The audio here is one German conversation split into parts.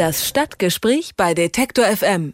Das Stadtgespräch bei Detektor FM.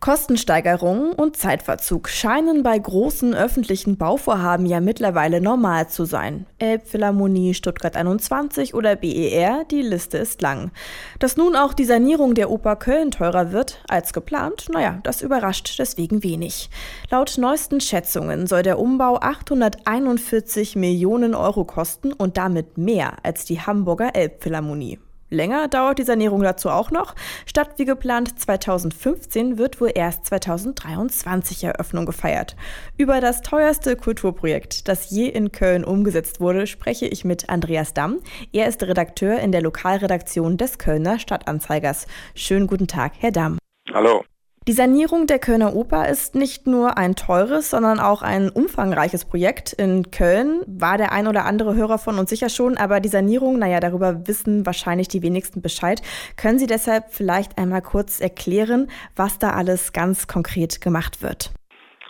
Kostensteigerungen und Zeitverzug scheinen bei großen öffentlichen Bauvorhaben ja mittlerweile normal zu sein. Elbphilharmonie, Stuttgart 21 oder BER, die Liste ist lang. Dass nun auch die Sanierung der Oper Köln teurer wird als geplant, naja, das überrascht deswegen wenig. Laut neuesten Schätzungen soll der Umbau 841 Millionen Euro kosten und damit mehr als die Hamburger Elbphilharmonie. Länger dauert die Sanierung dazu auch noch. Statt wie geplant 2015 wird wohl erst 2023 Eröffnung gefeiert. Über das teuerste Kulturprojekt, das je in Köln umgesetzt wurde, spreche ich mit Andreas Damm. Er ist Redakteur in der Lokalredaktion des Kölner Stadtanzeigers. Schönen guten Tag, Herr Damm. Hallo. Die Sanierung der Kölner Oper ist nicht nur ein teures, sondern auch ein umfangreiches Projekt. In Köln war der ein oder andere Hörer von uns sicher schon, aber die Sanierung, naja, darüber wissen wahrscheinlich die wenigsten Bescheid. Können Sie deshalb vielleicht einmal kurz erklären, was da alles ganz konkret gemacht wird?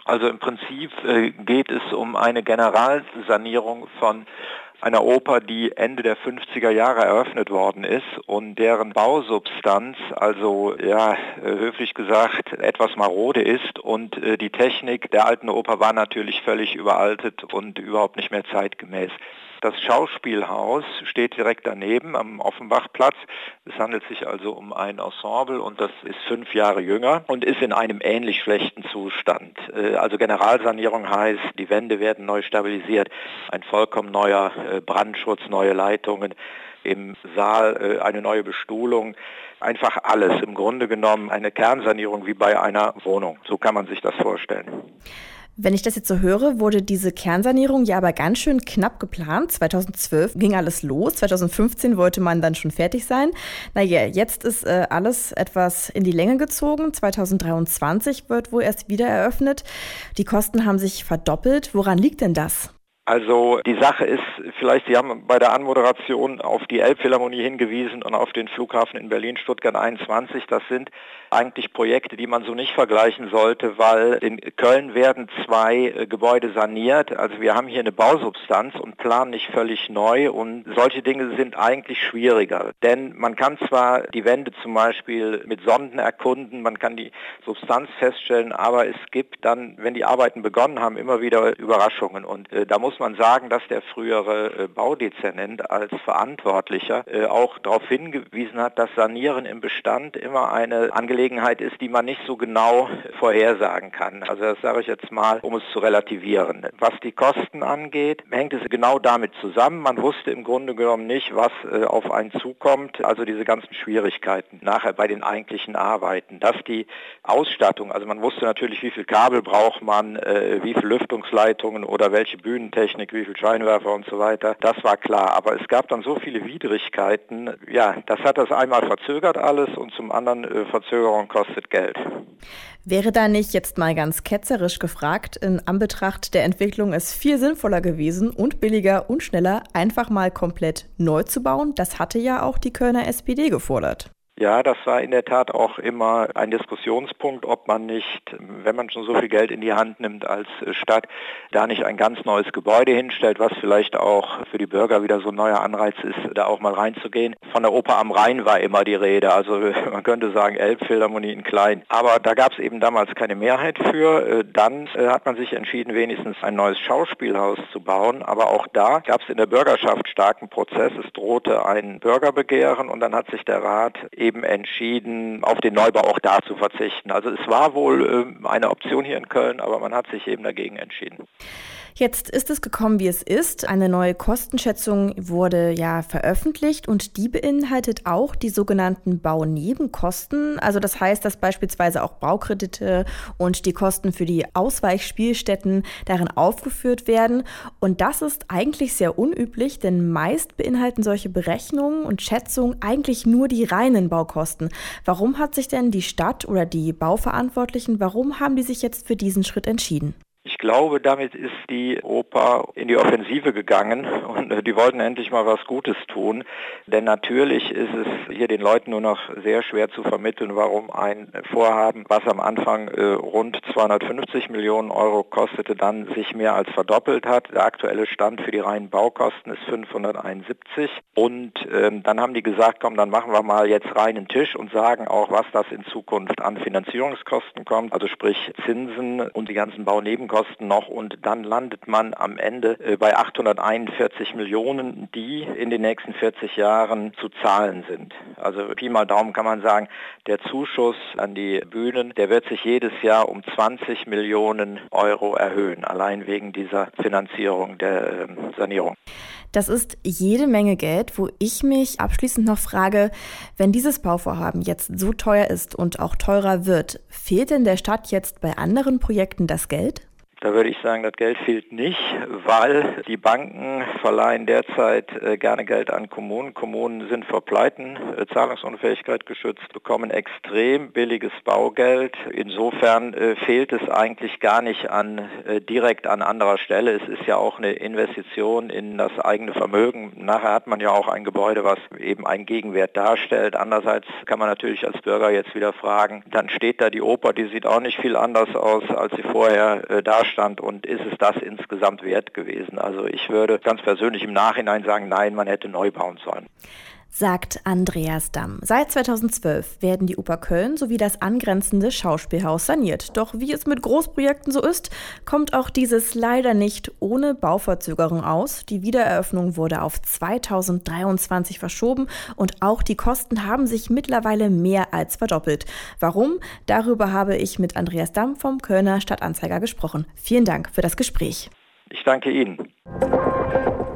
Also im Prinzip äh, geht es um eine Generalsanierung von einer Oper, die Ende der 50er Jahre eröffnet worden ist und deren Bausubstanz, also ja, äh, höflich gesagt, etwas marode ist und äh, die Technik der alten Oper war natürlich völlig überaltet und überhaupt nicht mehr zeitgemäß. Das Schauspielhaus steht direkt daneben am Offenbachplatz. Es handelt sich also um ein Ensemble und das ist fünf Jahre jünger und ist in einem ähnlich schlechten Zustand. Äh, also Generalsanierung heißt, die Wände werden neu stabilisiert, ein vollkommen neuer äh, Brandschutz, neue Leitungen im Saal, äh, eine neue Bestuhlung, einfach alles. Im Grunde genommen eine Kernsanierung wie bei einer Wohnung. So kann man sich das vorstellen. Wenn ich das jetzt so höre, wurde diese Kernsanierung ja aber ganz schön knapp geplant. 2012 ging alles los. 2015 wollte man dann schon fertig sein. Naja, jetzt ist äh, alles etwas in die Länge gezogen. 2023 wird wohl erst wieder eröffnet. Die Kosten haben sich verdoppelt. Woran liegt denn das? Also die Sache ist, vielleicht Sie haben bei der Anmoderation auf die Elbphilharmonie hingewiesen und auf den Flughafen in Berlin Stuttgart 21. Das sind eigentlich Projekte, die man so nicht vergleichen sollte, weil in Köln werden zwei äh, Gebäude saniert. Also wir haben hier eine Bausubstanz und planen nicht völlig neu und solche Dinge sind eigentlich schwieriger. Denn man kann zwar die Wände zum Beispiel mit Sonden erkunden, man kann die Substanz feststellen, aber es gibt dann, wenn die Arbeiten begonnen haben, immer wieder Überraschungen und äh, da muss man sagen, dass der frühere äh, Baudezernent als Verantwortlicher äh, auch darauf hingewiesen hat, dass Sanieren im Bestand immer eine Angelegenheit ist, die man nicht so genau vorhersagen kann. Also das sage ich jetzt mal, um es zu relativieren. Was die Kosten angeht, hängt es genau damit zusammen. Man wusste im Grunde genommen nicht, was äh, auf einen zukommt. Also diese ganzen Schwierigkeiten nachher bei den eigentlichen Arbeiten. Dass die Ausstattung, also man wusste natürlich, wie viel Kabel braucht man, wie viele Lüftungsleitungen oder welche Bühnentechnik Technik, wie viel Scheinwerfer und so weiter. Das war klar. Aber es gab dann so viele Widrigkeiten. Ja, das hat das einmal verzögert alles und zum anderen äh, Verzögerung kostet Geld. Wäre da nicht jetzt mal ganz ketzerisch gefragt, in Anbetracht der Entwicklung es viel sinnvoller gewesen und billiger und schneller, einfach mal komplett neu zu bauen? Das hatte ja auch die Kölner SPD gefordert. Ja, das war in der Tat auch immer ein Diskussionspunkt, ob man nicht, wenn man schon so viel Geld in die Hand nimmt als Stadt, da nicht ein ganz neues Gebäude hinstellt, was vielleicht auch für die Bürger wieder so ein neuer Anreiz ist, da auch mal reinzugehen. Von der Oper am Rhein war immer die Rede, also man könnte sagen Elbphilharmonie in klein. Aber da gab es eben damals keine Mehrheit für. Dann äh, hat man sich entschieden, wenigstens ein neues Schauspielhaus zu bauen. Aber auch da gab es in der Bürgerschaft starken Prozess. Es drohte ein Bürgerbegehren und dann hat sich der Rat eben entschieden, auf den Neubau auch da zu verzichten. Also es war wohl äh, eine Option hier in Köln, aber man hat sich eben dagegen entschieden. Jetzt ist es gekommen, wie es ist. Eine neue Kostenschätzung wurde ja veröffentlicht und die beinhaltet auch die sogenannten Baunebenkosten. Also das heißt, dass beispielsweise auch Baukredite und die Kosten für die Ausweichspielstätten darin aufgeführt werden. Und das ist eigentlich sehr unüblich, denn meist beinhalten solche Berechnungen und Schätzungen eigentlich nur die reinen Baukosten. Warum hat sich denn die Stadt oder die Bauverantwortlichen, warum haben die sich jetzt für diesen Schritt entschieden? Glaube, damit ist die Oper in die Offensive gegangen und die wollten endlich mal was Gutes tun. Denn natürlich ist es hier den Leuten nur noch sehr schwer zu vermitteln, warum ein Vorhaben, was am Anfang äh, rund 250 Millionen Euro kostete, dann sich mehr als verdoppelt hat. Der aktuelle Stand für die reinen Baukosten ist 571. Und ähm, dann haben die gesagt, komm, dann machen wir mal jetzt reinen Tisch und sagen auch, was das in Zukunft an Finanzierungskosten kommt, also sprich Zinsen und die ganzen Baunebenkosten noch. Und dann landet man am Ende äh, bei 841 Millionen, die in den nächsten 40 Jahren zu zahlen sind. Also Pi mal Daumen kann man sagen, der Zuschuss an die Bühnen, der wird sich jedes Jahr um 20 Millionen Euro erhöhen, allein wegen dieser Finanzierung der ähm, Sanierung. Das ist jede Menge Geld, wo ich mich abschließend noch frage, wenn dieses Bauvorhaben jetzt so teuer ist und auch teurer wird, fehlt denn der Stadt jetzt bei anderen Projekten das Geld? Da würde ich sagen, das Geld fehlt nicht, weil die Banken verleihen derzeit äh, gerne Geld an Kommunen. Kommunen sind vor Pleiten, äh, Zahlungsunfähigkeit geschützt, bekommen extrem billiges Baugeld. Insofern äh, fehlt es eigentlich gar nicht an, direkt an anderer Stelle. Es ist ja auch eine Investition in das eigene Vermögen. Nachher hat man ja auch ein Gebäude, was eben einen Gegenwert darstellt. Andererseits kann man natürlich als Bürger jetzt wieder fragen, dann steht da die Oper, die sieht auch nicht viel anders aus, als sie vorher darstellt Abstand und ist es das insgesamt wert gewesen? Also ich würde ganz persönlich im Nachhinein sagen, nein, man hätte neu bauen sollen sagt Andreas Damm. Seit 2012 werden die Oper Köln sowie das angrenzende Schauspielhaus saniert. Doch wie es mit Großprojekten so ist, kommt auch dieses leider nicht ohne Bauverzögerung aus. Die Wiedereröffnung wurde auf 2023 verschoben und auch die Kosten haben sich mittlerweile mehr als verdoppelt. Warum? Darüber habe ich mit Andreas Damm vom Kölner Stadtanzeiger gesprochen. Vielen Dank für das Gespräch. Ich danke Ihnen.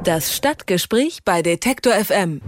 Das Stadtgespräch bei Detektor FM.